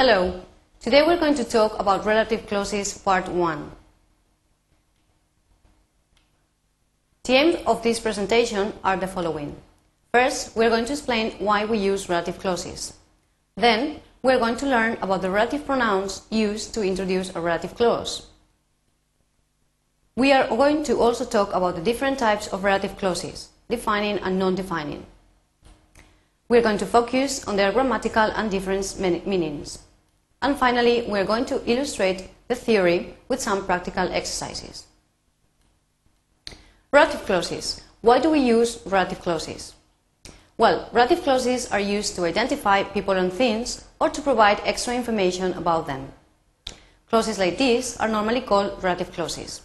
Hello. Today we're going to talk about relative clauses part 1. The aims of this presentation are the following. First, we're going to explain why we use relative clauses. Then, we're going to learn about the relative pronouns used to introduce a relative clause. We are going to also talk about the different types of relative clauses, defining and non-defining. We're going to focus on their grammatical and different meanings. And finally, we're going to illustrate the theory with some practical exercises. Relative clauses. Why do we use relative clauses? Well, relative clauses are used to identify people and things or to provide extra information about them. Clauses like these are normally called relative clauses.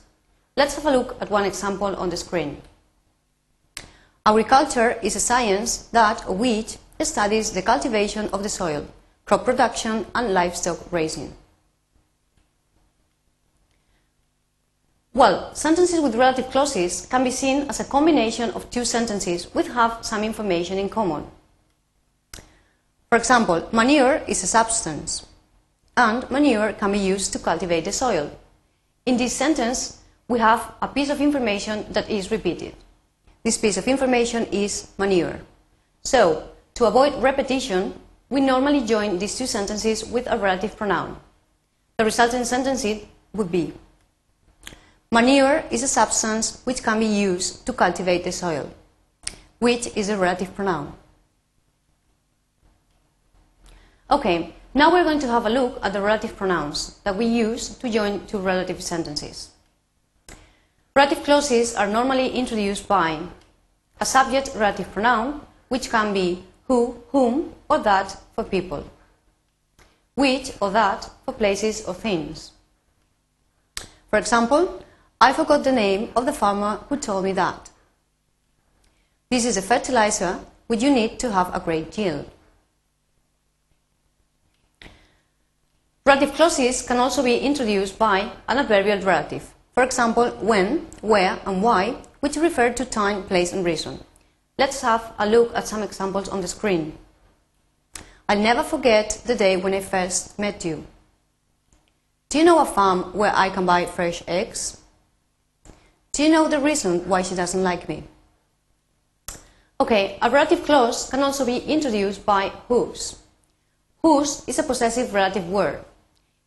Let's have a look at one example on the screen. Agriculture is a science that, or which, studies the cultivation of the soil, crop production and livestock raising. Well, sentences with relative clauses can be seen as a combination of two sentences which have some information in common. For example, manure is a substance, and manure can be used to cultivate the soil. In this sentence, we have a piece of information that is repeated. This piece of information is manure. So, to avoid repetition, we normally join these two sentences with a relative pronoun. The resulting sentence would be Manure is a substance which can be used to cultivate the soil, which is a relative pronoun. Okay, now we're going to have a look at the relative pronouns that we use to join two relative sentences. Relative clauses are normally introduced by a subject relative pronoun, which can be who, whom, or that for people, which or that for places or things. For example, I forgot the name of the farmer who told me that. This is a fertilizer which you need to have a great yield. Relative clauses can also be introduced by an adverbial relative. For example, when, where, and why, which refer to time, place, and reason. Let's have a look at some examples on the screen. I'll never forget the day when I first met you. Do you know a farm where I can buy fresh eggs? Do you know the reason why she doesn't like me? Okay, a relative clause can also be introduced by whose. Whose is a possessive relative word.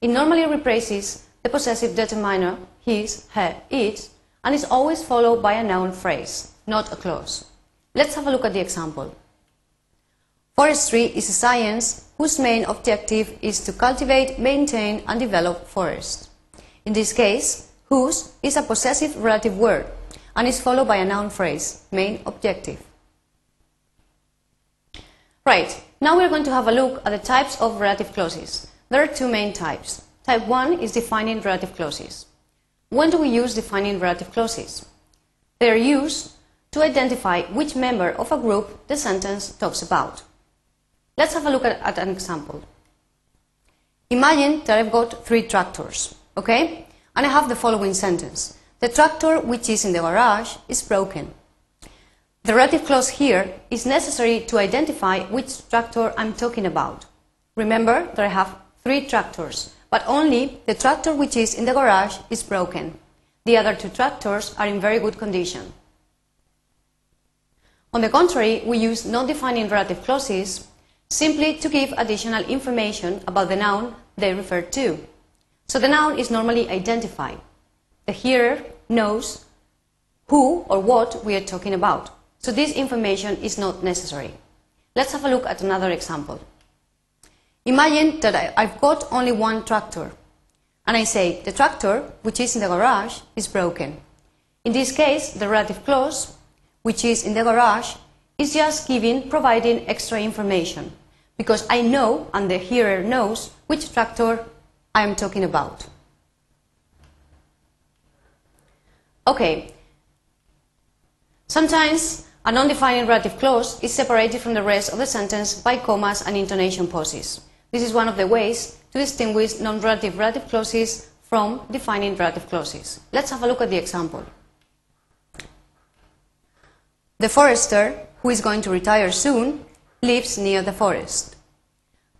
It normally replaces the possessive determiner his, her, its, and is always followed by a noun phrase, not a clause. Let's have a look at the example. Forestry is a science whose main objective is to cultivate, maintain, and develop forests. In this case, whose is a possessive relative word and is followed by a noun phrase, main objective. Right, now we're going to have a look at the types of relative clauses. There are two main types. Type 1 is defining relative clauses. When do we use defining relative clauses? They are used to identify which member of a group the sentence talks about. Let's have a look at, at, an example. Imagine that I've got three tractors, okay? And I have the following sentence. The tractor which is in the garage is broken. The relative clause here is necessary to identify which tractor I'm talking about. Remember that I have three tractors, but only the tractor which is in the garage is broken. The other two tractors are in very good condition. On the contrary, we use non-defining relative clauses simply to give additional information about the noun they refer to. So the noun is normally identified. The hearer knows who or what we are talking about. So this information is not necessary. Let's have a look at another example. Imagine that I've got only one tractor and I say the tractor, which is in the garage, is broken. In this case, the relative clause which is in the garage, is just giving, providing extra information because I know and the hearer knows which tractor I am talking about. Okay. Sometimes a non-defining relative clause is separated from the rest of the sentence by commas and intonation pauses. This is one of the ways to distinguish non-relative relative clauses from defining relative clauses. Let's have a look at the example. The forester, who is going to retire soon, lives near the forest.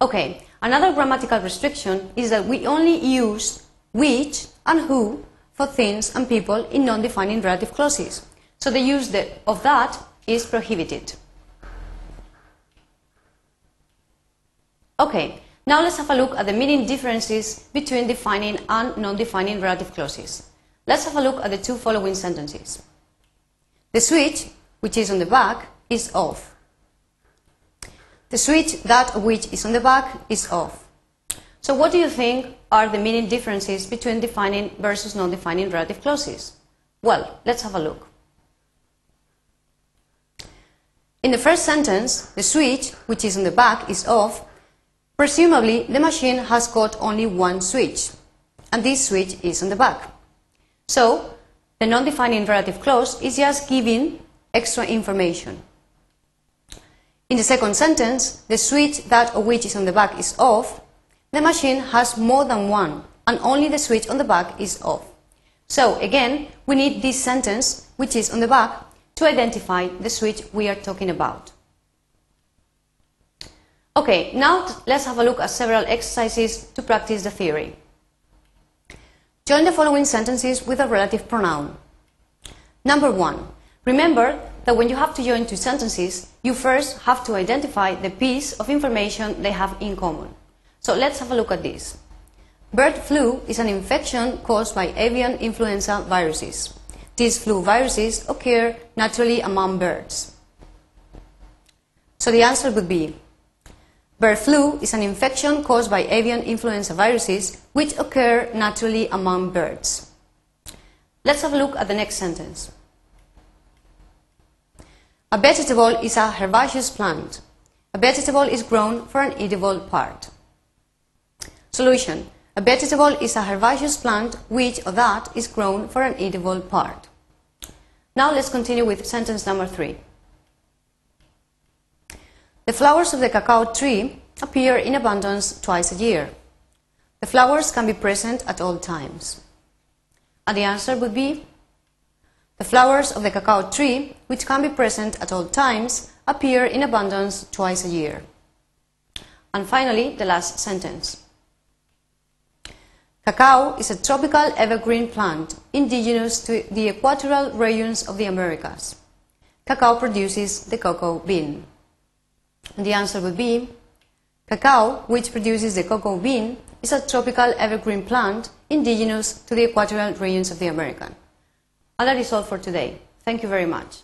Okay, Another grammatical restriction is that we only use which and who for things and people in non-defining relative clauses. So the use of that is prohibited. Okay, now let's have a look at the meaning differences between defining and non-defining relative clauses. Let's have a look at the two following sentences. The switch, which is on the back, is off. The switch, that which is on the back, is off. So what do you think are the meaning differences between defining versus non-defining relative clauses? Well, let's have a look. In the first sentence, the switch, which is on the back, is off. Presumably, the machine has got only one switch, and this switch is on the back. So, the non-defining relative clause is just giving extra information. In the second sentence, the switch that of which is on the back is off. The machine has more than one, and only the switch on the back is off. So, again, we need this sentence, which is on the back, to identify the switch we are talking about. Okay, now let's have a look at several exercises to practice the theory. Join the following sentences with a relative pronoun. Number one, remember that when you have to join two sentences, you first have to identify the piece of information they have in common. So let's have a look at this. Bird flu is an infection caused by avian influenza viruses. These flu viruses occur naturally among birds. So the answer would be Bird flu is an infection caused by avian influenza viruses which occur naturally among birds. Let's have a look at the next sentence. A vegetable is a herbaceous plant. A vegetable is grown for an edible part. Solution. A vegetable is a herbaceous plant which or that is grown for an edible part. Now let's continue with sentence number three. The flowers of the cacao tree appear in abundance twice a year. The flowers can be present at all times. And the answer would be the flowers of the cacao tree, which can be present at all times, appear in abundance twice a year. And finally, the last sentence. Cacao is a tropical evergreen plant indigenous to the equatorial regions of the Americas. Cacao produces the cocoa bean. The answer would be Cacao, which produces the cocoa bean, is a tropical evergreen plant indigenous to the equatorial regions of the American. And that is all for today. Thank you very much.